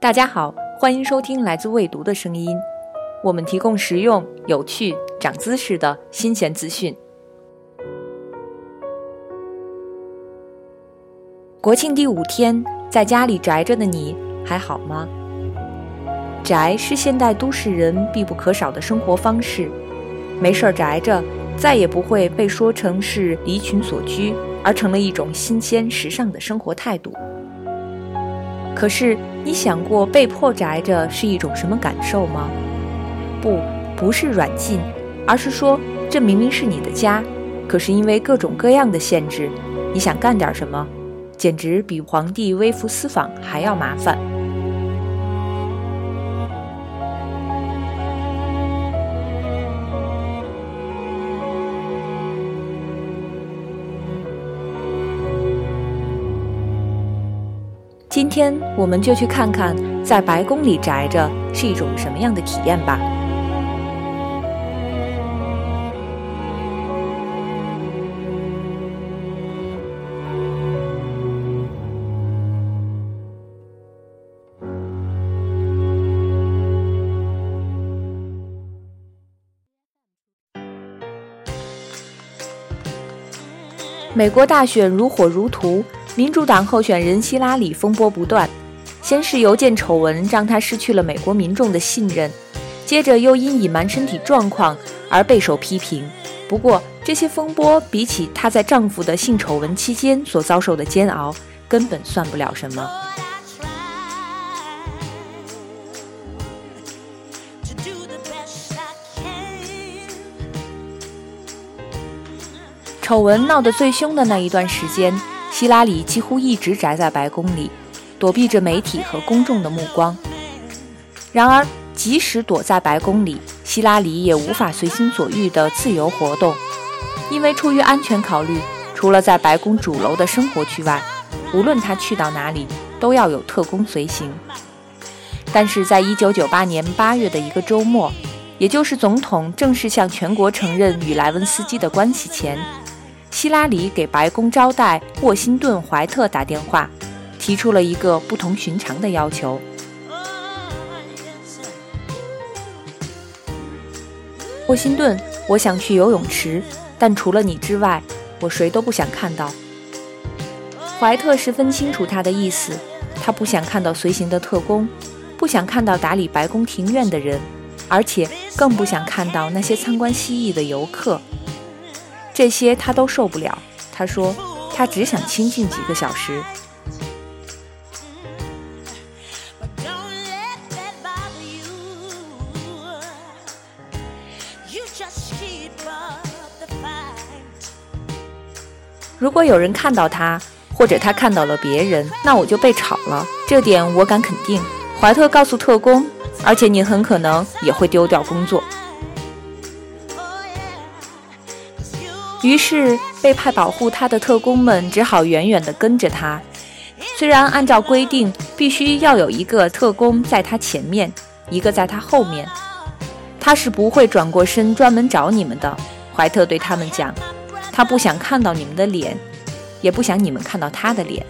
大家好，欢迎收听来自未读的声音。我们提供实用、有趣、长姿势的新鲜资讯。国庆第五天，在家里宅着的你还好吗？宅是现代都市人必不可少的生活方式，没事儿宅着，再也不会被说成是离群所居，而成了一种新鲜时尚的生活态度。可是，你想过被迫宅着是一种什么感受吗？不，不是软禁，而是说这明明是你的家，可是因为各种各样的限制，你想干点什么，简直比皇帝微服私访还要麻烦。今天我们就去看看，在白宫里宅着是一种什么样的体验吧。美国大选如火如荼。民主党候选人希拉里风波不断，先是邮件丑闻让她失去了美国民众的信任，接着又因隐瞒身体状况而备受批评。不过，这些风波比起她在丈夫的性丑闻期间所遭受的煎熬，根本算不了什么。丑闻闹得最凶的那一段时间。希拉里几乎一直宅在白宫里，躲避着媒体和公众的目光。然而，即使躲在白宫里，希拉里也无法随心所欲地自由活动，因为出于安全考虑，除了在白宫主楼的生活区外，无论他去到哪里，都要有特工随行。但是在1998年8月的一个周末，也就是总统正式向全国承认与莱文斯基的关系前。希拉里给白宫招待沃辛顿·怀特打电话，提出了一个不同寻常的要求。沃辛顿，我想去游泳池，但除了你之外，我谁都不想看到。怀特十分清楚他的意思，他不想看到随行的特工，不想看到打理白宫庭院的人，而且更不想看到那些参观蜥蜴的游客。这些他都受不了。他说：“他只想清静几个小时。”如果有人看到他，或者他看到了别人，那我就被炒了。这点我敢肯定。怀特告诉特工，而且你很可能也会丢掉工作。于是，被派保护他的特工们只好远远地跟着他。虽然按照规定，必须要有一个特工在他前面，一个在他后面，他是不会转过身专门找你们的。怀特对他们讲：“他不想看到你们的脸，也不想你们看到他的脸。”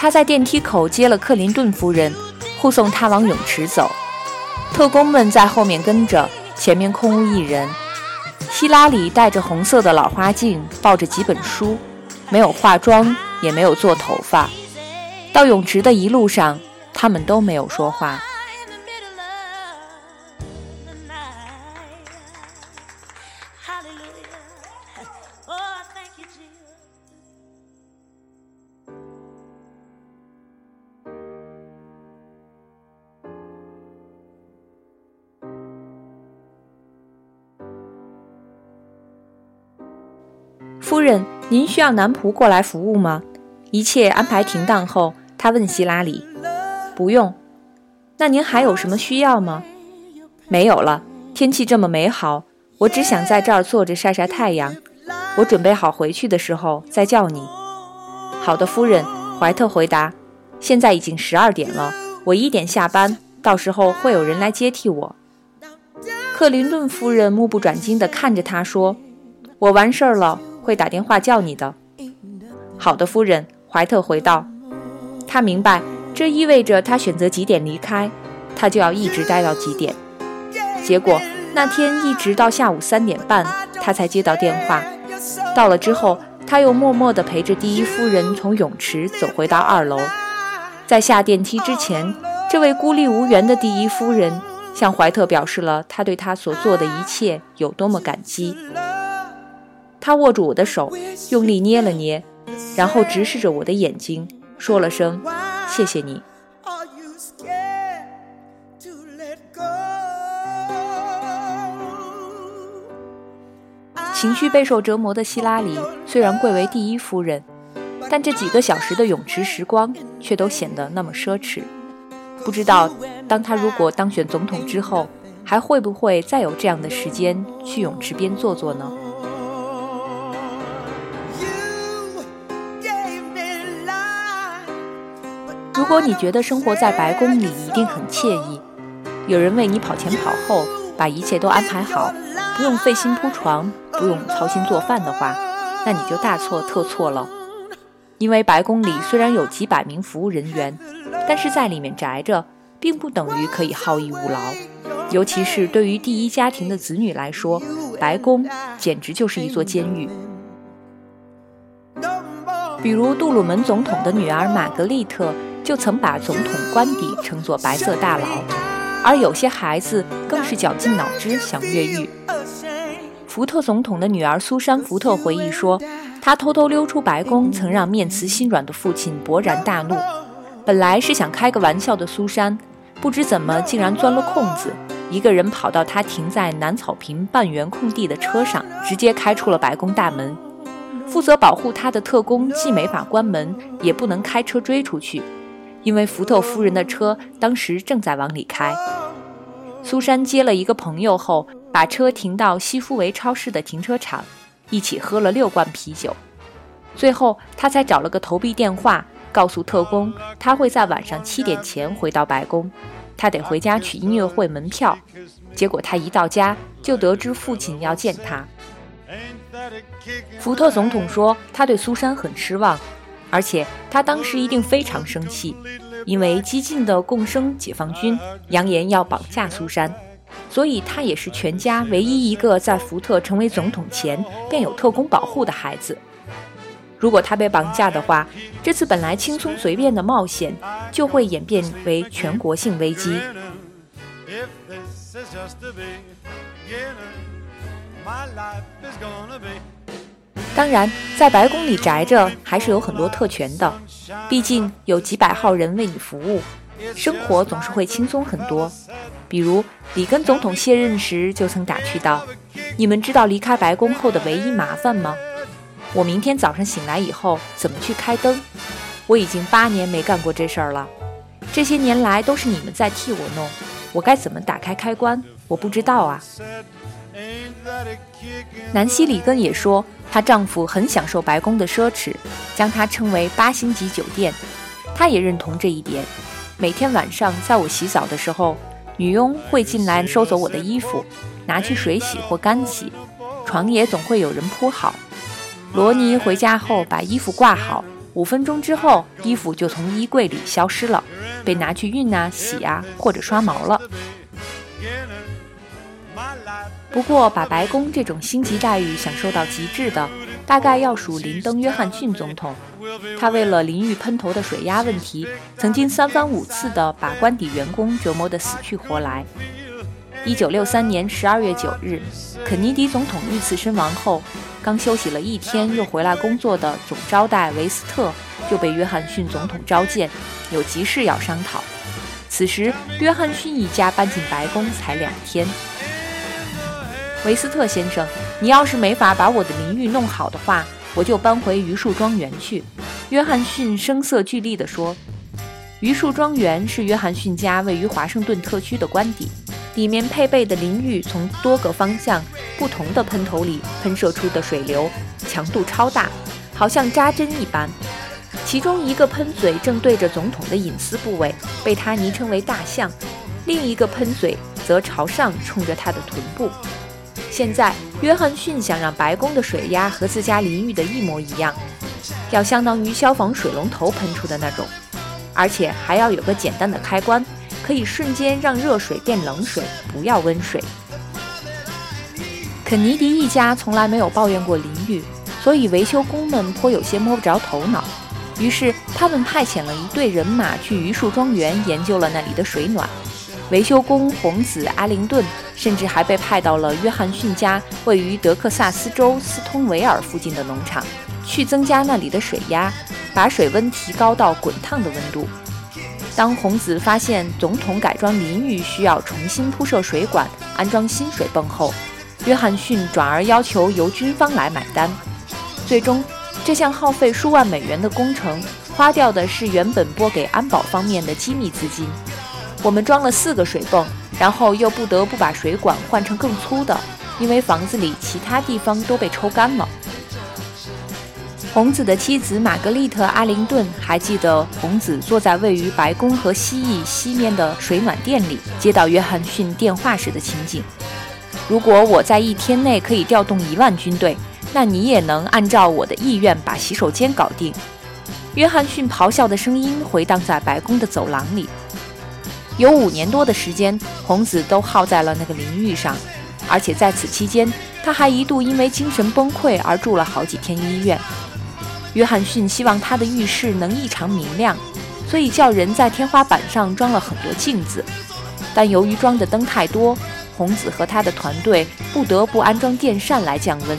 他在电梯口接了克林顿夫人，护送她往泳池走。特工们在后面跟着，前面空无一人。希拉里戴着红色的老花镜，抱着几本书，没有化妆，也没有做头发。到泳池的一路上，他们都没有说话。夫人，您需要男仆过来服务吗？一切安排停当后，他问希拉里：“不用。”那您还有什么需要吗？没有了。天气这么美好，我只想在这儿坐着晒晒太阳。我准备好回去的时候再叫你。好的，夫人。怀特回答：“现在已经十二点了，我一点下班，到时候会有人来接替我。”克林顿夫人目不转睛地看着他说：“我完事儿了，会打电话叫你的。”好的，夫人。怀特回道：“他明白，这意味着他选择几点离开，他就要一直待到几点。结果那天一直到下午三点半，他才接到电话。到了之后，他又默默地陪着第一夫人从泳池走回到二楼。在下电梯之前，这位孤立无援的第一夫人向怀特表示了他对他所做的一切有多么感激。他握住我的手，用力捏了捏。”然后直视着我的眼睛，说了声“谢谢你”。情绪备受折磨的希拉里虽然贵为第一夫人，但这几个小时的泳池时光却都显得那么奢侈。不知道当他如果当选总统之后，还会不会再有这样的时间去泳池边坐坐呢？如果你觉得生活在白宫里一定很惬意，有人为你跑前跑后，把一切都安排好，不用费心铺床，不用操心做饭的话，那你就大错特错了。因为白宫里虽然有几百名服务人员，但是在里面宅着，并不等于可以好逸恶劳。尤其是对于第一家庭的子女来说，白宫简直就是一座监狱。比如杜鲁门总统的女儿玛格丽特。就曾把总统官邸称作“白色大牢”，而有些孩子更是绞尽脑汁想越狱。福特总统的女儿苏珊·福特回忆说：“她偷偷溜出白宫，曾让面慈心软的父亲勃然大怒。本来是想开个玩笑的苏珊，不知怎么竟然钻了空子，一个人跑到他停在南草坪半圆空地的车上，直接开出了白宫大门。负责保护他的特工既没法关门，也不能开车追出去。”因为福特夫人的车当时正在往里开，苏珊接了一个朋友后，把车停到西夫维超市的停车场，一起喝了六罐啤酒。最后，他才找了个投币电话，告诉特工他会在晚上七点前回到白宫，他得回家取音乐会门票。结果他一到家就得知父亲要见他。福特总统说他对苏珊很失望。而且他当时一定非常生气，因为激进的共生解放军扬言要绑架苏珊，所以他也是全家唯一一个在福特成为总统前便有特工保护的孩子。如果他被绑架的话，这次本来轻松随便的冒险就会演变为全国性危机。当然，在白宫里宅着还是有很多特权的，毕竟有几百号人为你服务，生活总是会轻松很多。比如里根总统卸任时就曾打趣道：“你们知道离开白宫后的唯一麻烦吗？我明天早上醒来以后怎么去开灯？我已经八年没干过这事儿了，这些年来都是你们在替我弄，我该怎么打开开关？我不知道啊。”南希·里根也说。她丈夫很享受白宫的奢侈，将它称为八星级酒店。她也认同这一点。每天晚上，在我洗澡的时候，女佣会进来收走我的衣服，拿去水洗或干洗。床也总会有人铺好。罗尼回家后把衣服挂好，五分钟之后，衣服就从衣柜里消失了，被拿去熨啊、洗啊或者刷毛了。不过，把白宫这种星级待遇享受到极致的，大概要数林登·约翰逊总统。他为了淋浴喷头的水压问题，曾经三番五次地把官邸员工折磨得死去活来。一九六三年十二月九日，肯尼迪总统遇刺身亡后，刚休息了一天又回来工作的总招待维斯特就被约翰逊总统召见，有急事要商讨。此时，约翰逊一家搬进白宫才两天。维斯特先生，你要是没法把我的淋浴弄好的话，我就搬回榆树庄园去。”约翰逊声色俱厉地说。榆树庄园是约翰逊家位于华盛顿特区的官邸，里面配备的淋浴从多个方向、不同的喷头里喷射出的水流强度超大，好像扎针一般。其中一个喷嘴正对着总统的隐私部位，被他昵称为“大象”；另一个喷嘴。则朝上，冲着他的臀部。现在，约翰逊想让白宫的水压和自家淋浴的一模一样，要相当于消防水龙头喷出的那种，而且还要有个简单的开关，可以瞬间让热水变冷水，不要温水。肯尼迪一家从来没有抱怨过淋浴，所以维修工们颇有些摸不着头脑。于是，他们派遣了一队人马去榆树庄园研究了那里的水暖。维修工红子阿灵顿甚至还被派到了约翰逊家位于德克萨斯州斯通维尔附近的农场，去增加那里的水压，把水温提高到滚烫的温度。当红子发现总统改装淋浴需要重新铺设水管、安装新水泵后，约翰逊转而要求由军方来买单。最终，这项耗费数万美元的工程花掉的是原本拨给安保方面的机密资金。我们装了四个水泵，然后又不得不把水管换成更粗的，因为房子里其他地方都被抽干了。红子的妻子玛格丽特·阿灵顿还记得红子坐在位于白宫和蜥蜴西面的水暖店里接到约翰逊电话时的情景。如果我在一天内可以调动一万军队，那你也能按照我的意愿把洗手间搞定。约翰逊咆哮的声音回荡在白宫的走廊里。有五年多的时间，红子都耗在了那个淋浴上，而且在此期间，他还一度因为精神崩溃而住了好几天医院。约翰逊希望他的浴室能异常明亮，所以叫人在天花板上装了很多镜子。但由于装的灯太多，红子和他的团队不得不安装电扇来降温。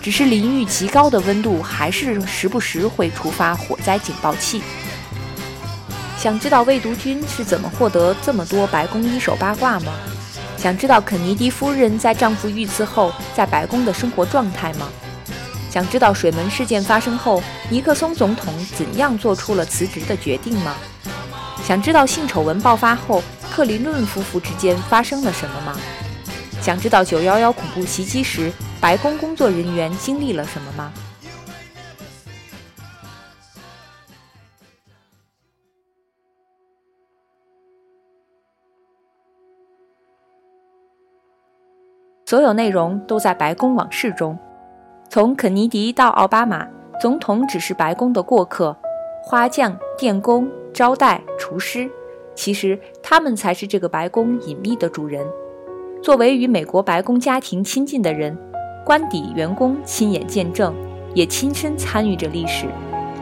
只是淋浴极高的温度，还是时不时会触发火灾警报器。想知道魏毒君是怎么获得这么多白宫一手八卦吗？想知道肯尼迪夫人在丈夫遇刺后在白宫的生活状态吗？想知道水门事件发生后尼克松总统怎样做出了辞职的决定吗？想知道性丑闻爆发后克林顿夫妇之间发生了什么吗？想知道九幺幺恐怖袭击时白宫工作人员经历了什么吗？所有内容都在《白宫往事》中。从肯尼迪到奥巴马，总统只是白宫的过客，花匠、电工、招待、厨师，其实他们才是这个白宫隐秘的主人。作为与美国白宫家庭亲近的人，官邸员工亲眼见证，也亲身参与着历史，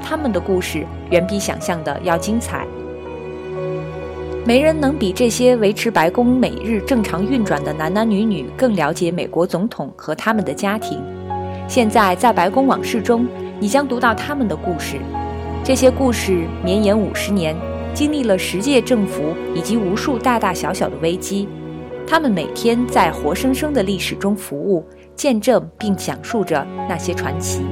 他们的故事远比想象的要精彩。没人能比这些维持白宫每日正常运转的男男女女更了解美国总统和他们的家庭。现在在《白宫往事》中，你将读到他们的故事。这些故事绵延五十年，经历了十届政府以及无数大大小小的危机。他们每天在活生生的历史中服务，见证并讲述着那些传奇。